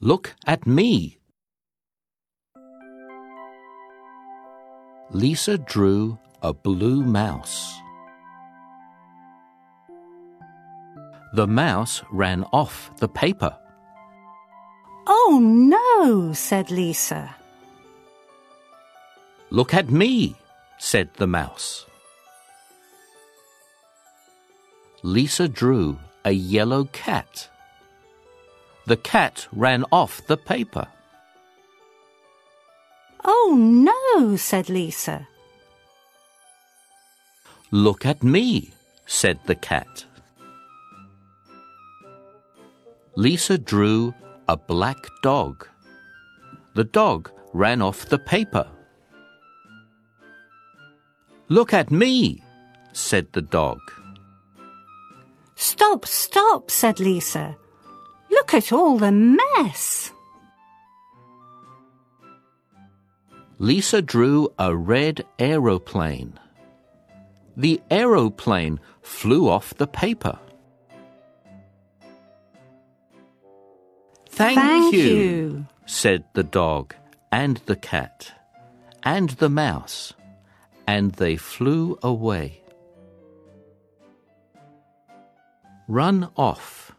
Look at me. Lisa drew a blue mouse. The mouse ran off the paper. Oh no, said Lisa. Look at me, said the mouse. Lisa drew a yellow cat. The cat ran off the paper. Oh no, said Lisa. Look at me, said the cat. Lisa drew a black dog. The dog ran off the paper. Look at me, said the dog. Stop, stop, said Lisa. Look at all the mess. Lisa drew a red aeroplane. The aeroplane flew off the paper. Thank, Thank you, you. said the dog and the cat and the mouse, and they flew away. Run off.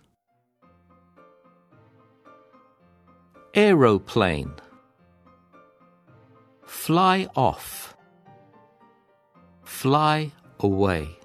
Aeroplane. Fly off. Fly away.